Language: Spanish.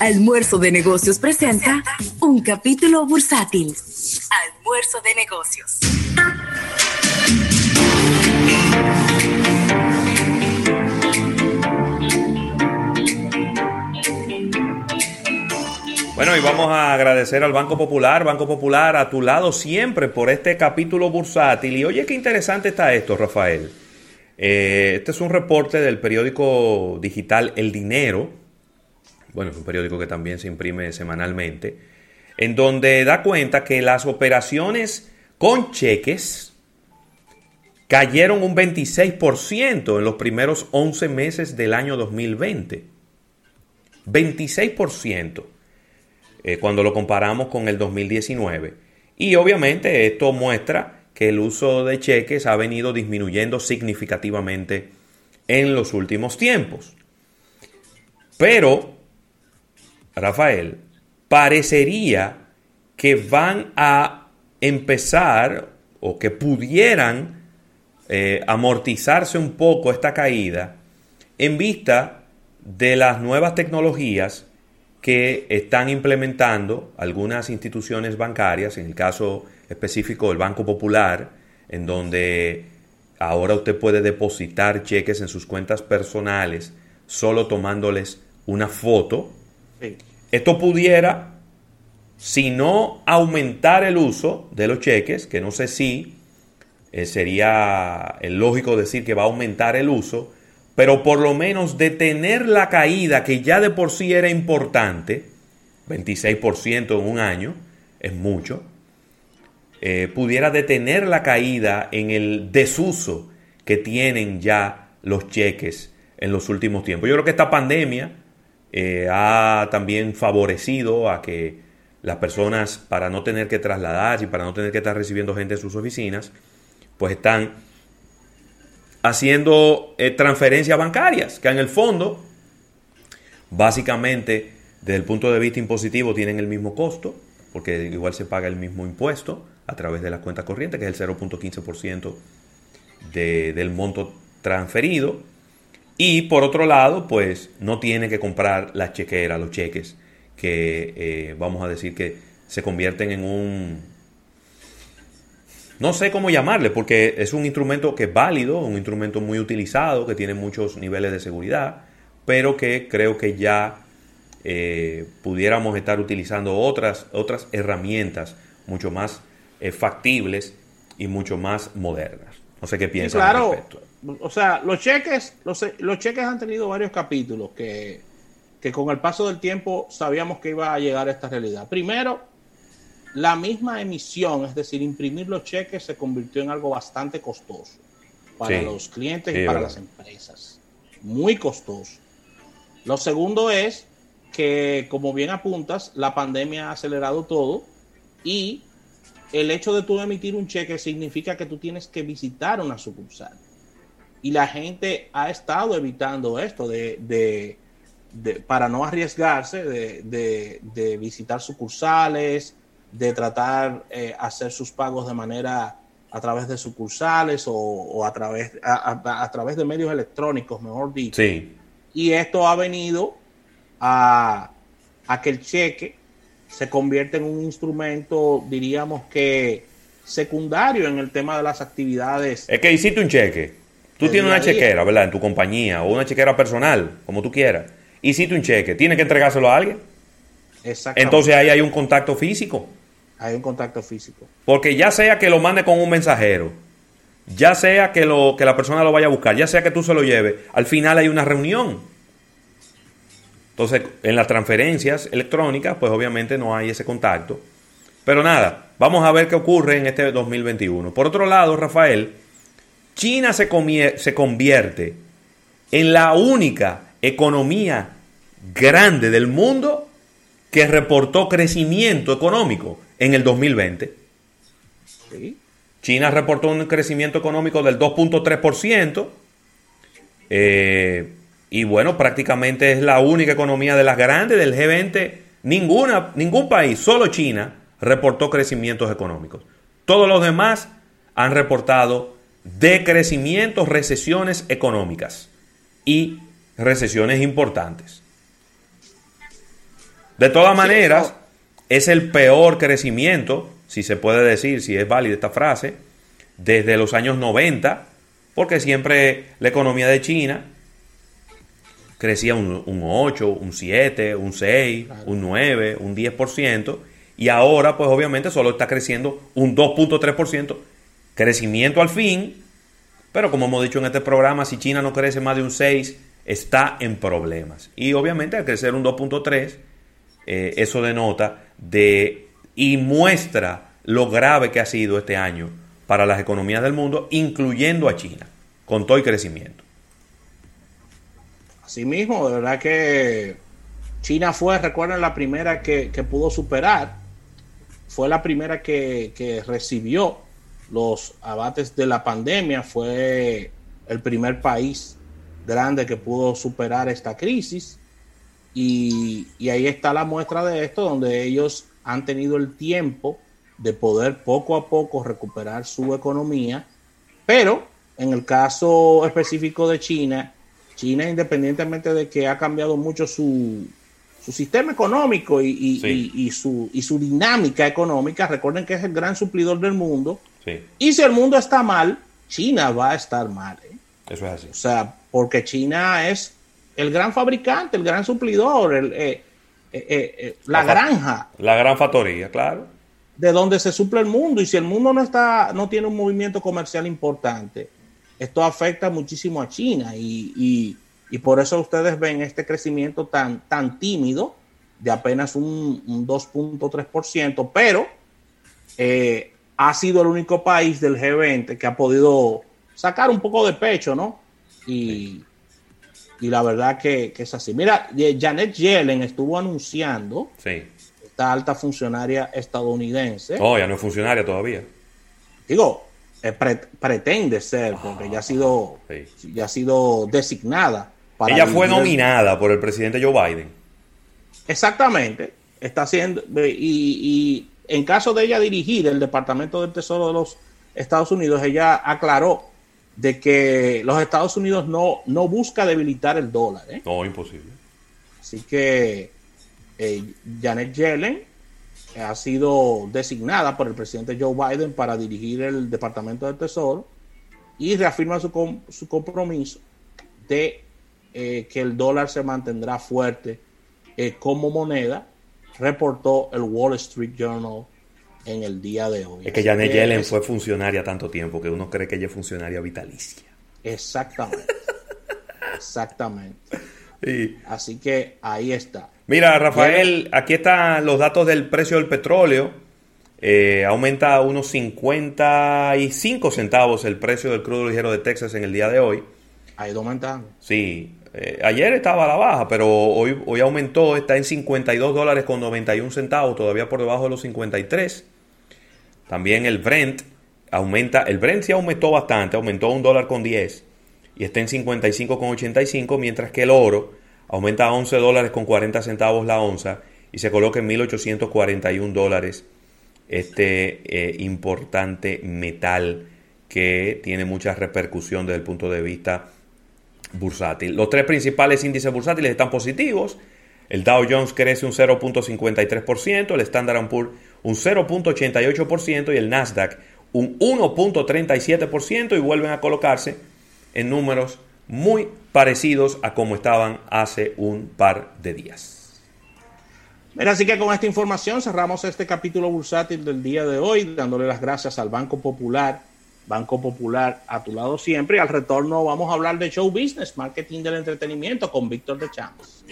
Almuerzo de Negocios presenta un capítulo bursátil. Almuerzo de Negocios. Bueno, y vamos a agradecer al Banco Popular, Banco Popular a tu lado siempre por este capítulo bursátil. Y oye, qué interesante está esto, Rafael. Eh, este es un reporte del periódico digital El Dinero, bueno, es un periódico que también se imprime semanalmente, en donde da cuenta que las operaciones con cheques cayeron un 26% en los primeros 11 meses del año 2020. 26% eh, cuando lo comparamos con el 2019. Y obviamente esto muestra que el uso de cheques ha venido disminuyendo significativamente en los últimos tiempos. Pero Rafael, parecería que van a empezar o que pudieran eh, amortizarse un poco esta caída en vista de las nuevas tecnologías que están implementando algunas instituciones bancarias, en el caso específico del Banco Popular, en donde ahora usted puede depositar cheques en sus cuentas personales solo tomándoles una foto esto pudiera, si no aumentar el uso de los cheques, que no sé si eh, sería lógico decir que va a aumentar el uso, pero por lo menos detener la caída que ya de por sí era importante, 26% en un año, es mucho, eh, pudiera detener la caída en el desuso que tienen ya los cheques en los últimos tiempos. Yo creo que esta pandemia eh, ha también favorecido a que las personas, para no tener que trasladarse y para no tener que estar recibiendo gente en sus oficinas, pues están haciendo eh, transferencias bancarias, que en el fondo, básicamente, desde el punto de vista impositivo, tienen el mismo costo, porque igual se paga el mismo impuesto a través de la cuenta corriente, que es el 0.15% de, del monto transferido. Y por otro lado, pues no tiene que comprar las chequeras, los cheques, que eh, vamos a decir que se convierten en un... No sé cómo llamarle, porque es un instrumento que es válido, un instrumento muy utilizado, que tiene muchos niveles de seguridad, pero que creo que ya eh, pudiéramos estar utilizando otras, otras herramientas mucho más eh, factibles y mucho más modernas. No sé qué piensan al respecto o sea, los cheques, los, los, cheques han tenido varios capítulos que, que con el paso del tiempo sabíamos que iba a llegar a esta realidad. Primero, la misma emisión, es decir, imprimir los cheques se convirtió en algo bastante costoso para los clientes y para las empresas. Muy costoso. Lo segundo es que, como bien apuntas, la pandemia ha acelerado todo y el hecho de tú emitir un cheque significa que tú tienes que visitar una sucursal. Y la gente ha estado evitando esto de, para no arriesgarse de, visitar sucursales, de tratar eh, hacer sus pagos de manera a través de sucursales o, a, través, a, través de medios electrónicos, mejor dicho. Sí. Y esto ha venido a, a que el cheque se convierta en un instrumento, diríamos que secundario en el tema de las actividades. Es que hiciste un cheque Tú tienes una chequera, ¿verdad? En tu compañía o una chequera personal, como tú quieras. Hiciste un cheque, tienes que entregárselo a alguien. Exactamente. Entonces ahí hay un contacto físico. Hay un contacto físico. Porque ya sea que lo mande con un mensajero, ya sea que, lo, que la persona lo vaya a buscar, ya sea que tú se lo lleves, al final hay una reunión. Entonces, en las transferencias electrónicas, pues obviamente no hay ese contacto. Pero nada, vamos a ver qué ocurre en este 2021. Por otro lado, Rafael, China se, se convierte en la única economía grande del mundo que reportó crecimiento económico en el 2020. China reportó un crecimiento económico del 2.3%. Eh, y bueno, prácticamente es la única economía de las grandes del G20. Ninguna, ningún país, solo China, reportó crecimientos económicos. Todos los demás han reportado de crecimiento, recesiones económicas y recesiones importantes. De todas maneras, es el peor crecimiento, si se puede decir, si es válida esta frase, desde los años 90, porque siempre la economía de China crecía un, 8, un 7, un 6, un 9, un 10%, y ahora pues obviamente solo está creciendo un 2.3%, crecimiento al fin, pero como hemos dicho en este programa, si China no crece más de un 6, está en problemas. Y obviamente al crecer un 2.3, eh, eso denota de y muestra lo grave que ha sido este año para las economías del mundo, incluyendo a China, con todo el crecimiento. Asimismo, de verdad que China fue, recuerden, la primera que, pudo superar, fue la primera que, que recibió los abates de la pandemia, fue el primer país grande que pudo superar esta crisis. Y, y, ahí está la muestra de esto, donde ellos han tenido el tiempo de poder poco a poco recuperar su economía, pero en el caso específico de China, China independientemente de que ha cambiado mucho su, su sistema económico y, y, su, y su dinámica económica, recuerden que es el gran suplidor del mundo, y si el mundo está mal, China va a estar mal. ¿eh? Eso es así. O sea, porque China es el gran fabricante, el gran suplidor, el, eh, eh, la, granja. La gran factoría, claro de donde se suple el mundo. Y si el mundo no está, no tiene un movimiento comercial importante, esto afecta muchísimo a China. Y, por eso ustedes ven este crecimiento tan, tan tímido de apenas un, 2.3%, pero eh, ha sido el único país del G20 que ha podido sacar un poco de pecho, ¿no? Y, y la verdad que, que, es así. Mira, Janet Yellen estuvo anunciando sí esta alta funcionaria estadounidense. Oh, ya no es funcionaria todavía. Digo, eh, pretende ser, porque ya ha sido, ya ha sido designada. Para Ella fue nominada por el presidente Joe Biden. Exactamente. Está haciendo, y, en caso de ella dirigir el Departamento del Tesoro de los Estados Unidos, ella aclaró de que los Estados Unidos no, no busca debilitar el dólar. ¿eh? No, imposible. Así que eh, Janet Yellen ha sido designada por el presidente Joe Biden para dirigir el Departamento del Tesoro y reafirma su, su compromiso de eh, que el dólar se mantendrá fuerte eh, como moneda, reportó el Wall Street Journal en el día de hoy. Es que Janet Yellen fue funcionaria tanto tiempo que uno cree que ella es funcionaria vitalicia. Exactamente. Exactamente. Así que ahí está. Mira, Rafael, aquí están los datos del precio del petróleo. Eh, aumenta a unos 55 centavos el precio del crudo ligero de Texas en el día de hoy. Ha ido aumentando. Sí, eh, ayer estaba a la baja, pero hoy, hoy aumentó, está en 52 dólares con 91 centavos, todavía por debajo de los 53. También el Brent aumenta, el Brent sí aumentó bastante, aumentó un dólar con 10 y está en 55 con 85, mientras que el oro aumenta a 11 dólares con 40 centavos la onza y se coloca en 1.841 dólares este eh, importante metal que tiene mucha repercusión desde el punto de vista bursátil. Los tres principales índices bursátiles están positivos. El Dow Jones crece un 0.53%, el Standard Poor's un 0.88% y el Nasdaq un 1.37% y vuelven a colocarse en números muy parecidos a como estaban hace un par de días. Mira, así que con esta información cerramos este capítulo bursátil del día de hoy, dándole las gracias al Banco Popular, Banco Popular a tu lado siempre. Y al retorno vamos a hablar de show business, marketing del entretenimiento con Víctor de Champs.